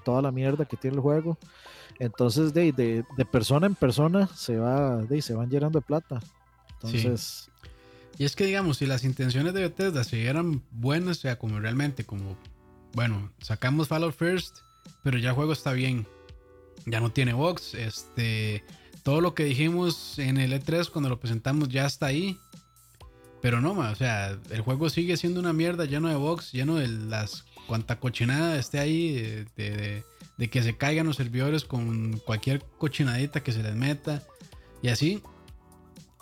toda la mierda que tiene el juego. Entonces, de, de, persona en persona se va, se van llenando de plata. Entonces. Y es que, digamos, si las intenciones de Bethesda siguieran buenas, o sea, como realmente, como, bueno, sacamos Fallout First, pero ya el juego está bien ya no tiene box. Este, todo lo que dijimos en el E3 cuando lo presentamos ya está ahí. Pero no, o sea, el juego sigue siendo una mierda lleno de box, lleno de las cuanta cochinada esté ahí, de, que se caigan los servidores con cualquier cochinadita que se les meta y así.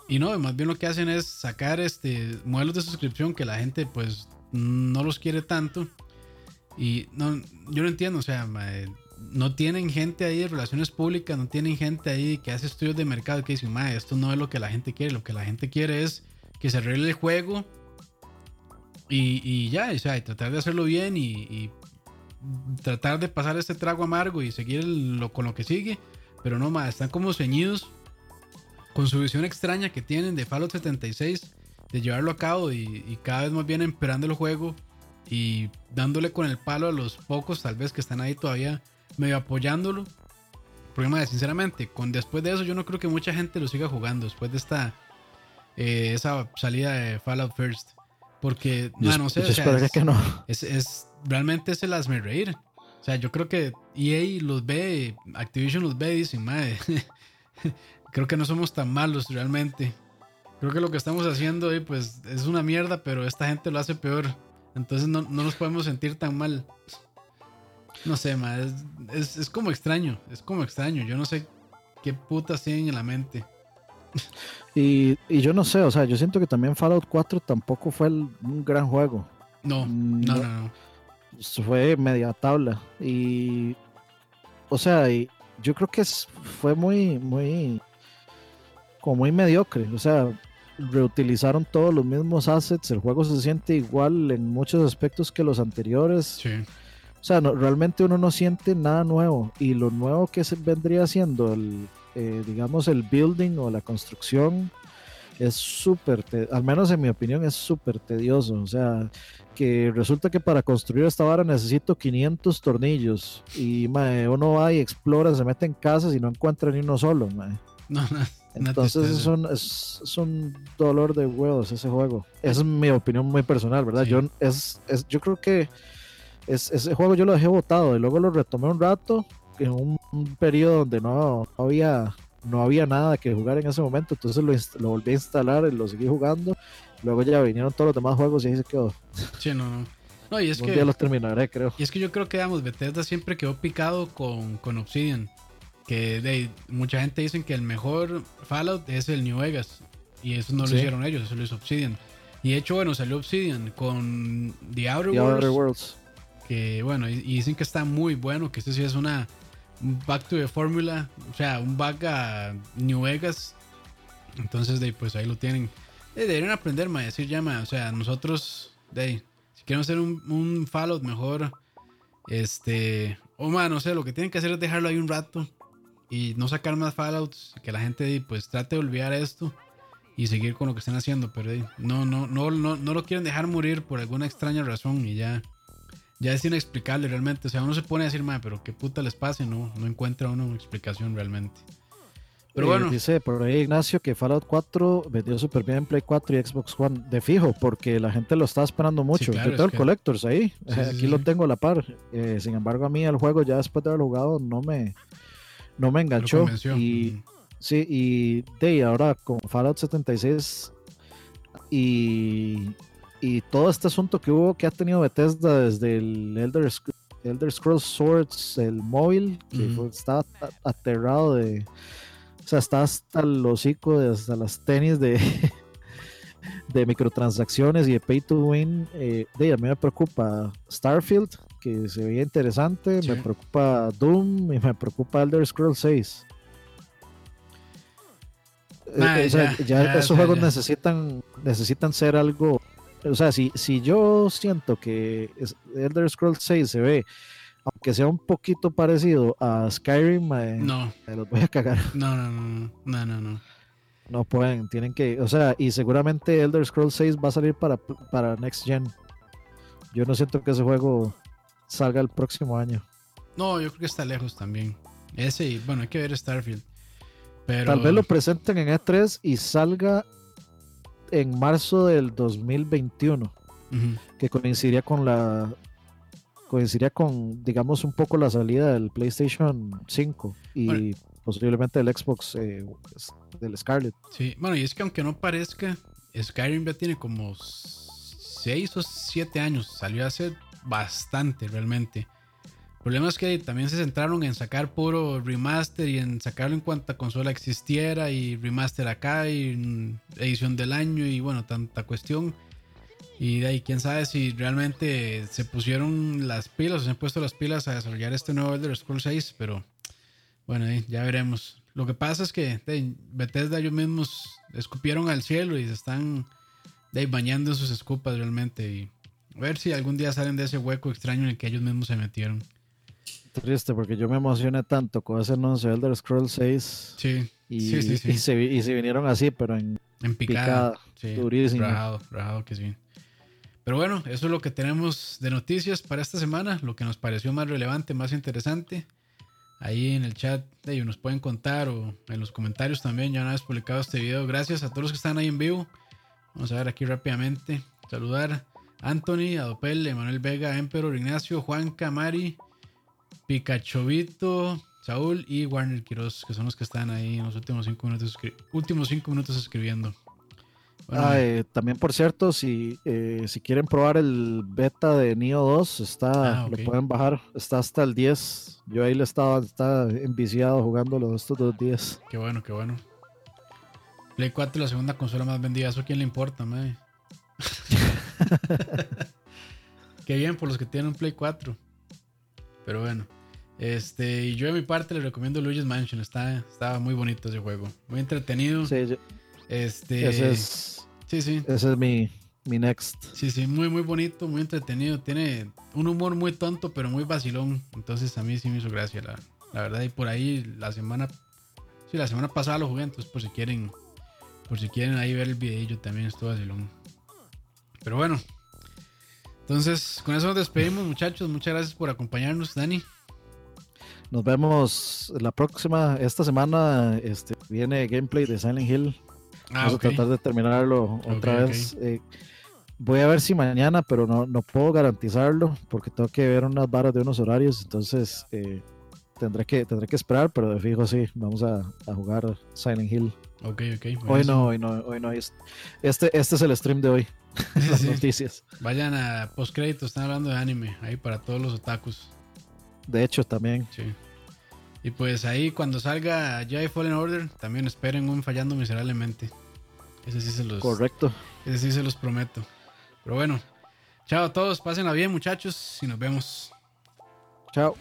Y no, más bien lo que hacen es sacar este modelos de suscripción que la gente pues no los quiere tanto. Y no, yo no entiendo, o sea, no tienen gente ahí de relaciones públicas, no tienen gente ahí que hace estudios de mercado que dicen, esto no es lo que la gente quiere, lo que la gente quiere es que se arregle el juego y, ya, o sea, y tratar de hacerlo bien y, tratar de pasar este trago amargo y seguir con lo que sigue, pero no más, están como ceñidos con su visión extraña que tienen de Fallout 76, de llevarlo a cabo y, y cada vez más bien emperando el juego y dándole con el palo a los pocos tal vez que están ahí todavía medio apoyándolo. Porque, sinceramente, con después de eso, yo no creo que mucha gente lo siga jugando. Después de esta eh, esa salida de Fallout First. Porque, no sé, es, que no. Es, realmente es el hazme reír. O sea, yo creo que EA los ve, Activision los ve y dicen, madre, (laughs) creo que no somos tan malos realmente. Creo que lo que estamos haciendo hoy, pues, es una mierda, pero esta gente lo hace peor. Entonces no, no nos podemos sentir tan mal. No sé, ma, es, como extraño, es como extraño. Yo no sé qué putas tienen en la mente. Y, yo no sé, o sea, yo siento que también Fallout 4 tampoco fue un gran juego. No, no, no, no. Fue media tabla. Y, o sea, y yo creo que fue muy, muy, como muy mediocre. O sea, reutilizaron todos los mismos assets. El juego se siente igual en muchos aspectos que los anteriores. Sí. O sea, realmente uno no siente nada nuevo. Y lo nuevo que se vendría siendo, el, eh, digamos, el building o la construcción, es súper, al menos en mi opinión, es súper tedioso. O sea, que resulta que para construir esta vara necesito 500 tornillos. Y uno va y explora, se mete en casas y no encuentra ni uno solo. (laughs) No, no, Entonces es un, es, un, dolor de huevos ese juego. Esa es mi opinión muy personal, ¿verdad? Yo, es, es, yo creo que ese juego yo lo dejé botado y luego lo retomé un rato en un, periodo donde no, había no había nada que jugar en ese momento, entonces lo, lo, volví a instalar y lo seguí jugando. Luego ya vinieron todos los demás juegos y ahí se quedó. Sí, no, no. No, y es un que, día los terminaré, creo. Y es que yo creo que, digamos, Bethesda siempre quedó picado con, con Obsidian. Que de, mucha gente dice que el mejor Fallout es el New Vegas. Y eso no lo hicieron ellos, eso lo hizo Obsidian. Y de hecho, bueno, salió Obsidian con The Outer, The Outer Worlds que bueno, y, dicen que está muy bueno, que esto sí es una un back to the formula, o sea, un back a New Vegas. Entonces, de, pues ahí lo tienen. Eh, deberían aprender, a decir ya, o sea, nosotros, de, si queremos hacer un, un Fallout mejor, este, o más, no sé, lo que tienen que hacer es dejarlo ahí un rato y no sacar más Fallouts, que la gente, pues, trate de olvidar esto y seguir con lo que están haciendo, pero no, no, no, no, no lo quieren dejar morir por alguna extraña razón y ya ya es inexplicable realmente. O sea, uno se pone a decir, madre, pero qué puta les pase, no, no encuentra uno una explicación realmente. Pero eh, bueno. Dice por ahí Ignacio que Fallout 4 vendió súper bien en Play 4 y Xbox One de fijo, porque la gente lo está esperando mucho. Yo tengo el Collectors ahí, (laughs) aquí lo tengo a la par. Eh, sin embargo, a mí el juego ya después de haber jugado no me, no me enganchó. Y, sí, y de ahora con Fallout 76 y, y todo este asunto que hubo, que ha tenido Bethesda desde el Elder, Elder Scrolls Swords, el móvil, que estaba aterrado de. O sea, está hasta el hocico, de, hasta las tenis de, (laughs) de microtransacciones y de pay to win. Eh, de, a mí me preocupa Starfield, que se veía interesante, me preocupa Doom y me preocupa Elder Scrolls 6. Eh, ya, esos juegos necesitan necesitan ser algo o sea, si, si yo siento que Elder Scrolls 6 se ve, aunque sea un poquito parecido a Skyrim, eh, no. me los voy a cagar. (laughs) No, no, no, no, no, no. No pueden, tienen que, o sea, y seguramente Elder Scrolls 6 va a salir para, para Next Gen. Yo no siento que ese juego salga el próximo año. No, yo creo que está lejos también. Ese, y bueno, hay que ver Starfield. Pero... Tal vez lo presenten en E3 y salga en marzo del 2021, que coincidiría con la coincidiría con, digamos, un poco la salida del PlayStation 5 y posiblemente el Xbox eh, del Scarlet. Sí, bueno, y es que aunque no parezca, Skyrim ya tiene como 6 o 7 años, salió hace bastante realmente. El problema es que también se centraron en sacar puro remaster y en sacarlo en cuanta consola existiera y remaster acá y edición del año y bueno, tanta cuestión. Y de ahí, quién sabe si realmente se pusieron las pilas se han puesto las pilas a desarrollar este nuevo Elder Scrolls 6, pero bueno, ya veremos. Lo que pasa es que de, Bethesda ellos mismos escupieron al cielo y se están de bañando en sus escupas realmente y a ver si algún día salen de ese hueco extraño en el que ellos mismos se metieron. Triste porque yo me emocioné tanto con ese anuncio de Elder Scrolls 6. Sí. Y, sí, sí, Y, se, vinieron así, pero en, en picada. durísimo. Rajado, rajado que sí. Pero bueno, eso es lo que tenemos de noticias para esta semana, lo que nos pareció más relevante, más interesante. Ahí en el chat ellos nos pueden contar o en los comentarios también, ya una vez publicado este video. Gracias a todos los que están ahí en vivo. Vamos a ver aquí rápidamente. Saludar Anthony, Adopel, Emanuel Vega, Emperor, Ignacio, Juan Camari, Picachovito, Saúl y Warner Quiroz, que son los que están ahí en los últimos cinco minutos, últimos cinco minutos escribiendo. Ah, eh, también, por cierto, si, eh, si quieren probar el beta de Neo 2, está, ah, lo pueden bajar. Está hasta el 10. Yo ahí le estaba está enviciado jugándolo estos dos días. Qué bueno, qué bueno. Play 4 la segunda consola más vendida. ¿Eso a quién le importa, mae? (laughs) (laughs) qué bien por los que tienen un Play 4. Pero bueno. Este, y yo de mi parte le recomiendo Luigi's Mansion. Está, estaba muy bonito ese juego. Muy entretenido. Sí, este. Ese es. Sí, sí. Ese es mi, mi next. Sí, sí, muy, muy bonito, muy entretenido. Tiene un humor muy tonto, pero muy vacilón. Entonces a mí sí me hizo gracia, la, la verdad. Y por ahí la semana. Sí, la semana pasada lo jugué, entonces por si quieren. Por si quieren ahí ver el videillo también estuvo vacilón. Pero bueno. Entonces, con eso nos despedimos, muchachos. Muchas gracias por acompañarnos, Dani. Nos vemos la próxima. Esta semana este, viene gameplay de Silent Hill. Ah, Vamos a tratar de terminarlo otra vez. Eh, voy a ver si mañana, pero no, no puedo garantizarlo porque tengo que ver unas barras de unos horarios. Entonces eh, tendré, que, tendré que esperar, pero de fijo sí, vamos a, jugar Silent Hill. Ok, ok. Hoy no, hoy no, hoy no. Este, este es el stream de hoy. (laughs) Las noticias. Vayan a postcréditos, están hablando de anime ahí para todos los otakus. De hecho, también. Sí. Y pues ahí cuando salga Jedi Fallen Order, también esperen un fallando miserablemente. Ese sí se los. Correcto. Ese sí se los prometo. Pero bueno, chao a todos, pásenla bien, muchachos, y nos vemos. Chao.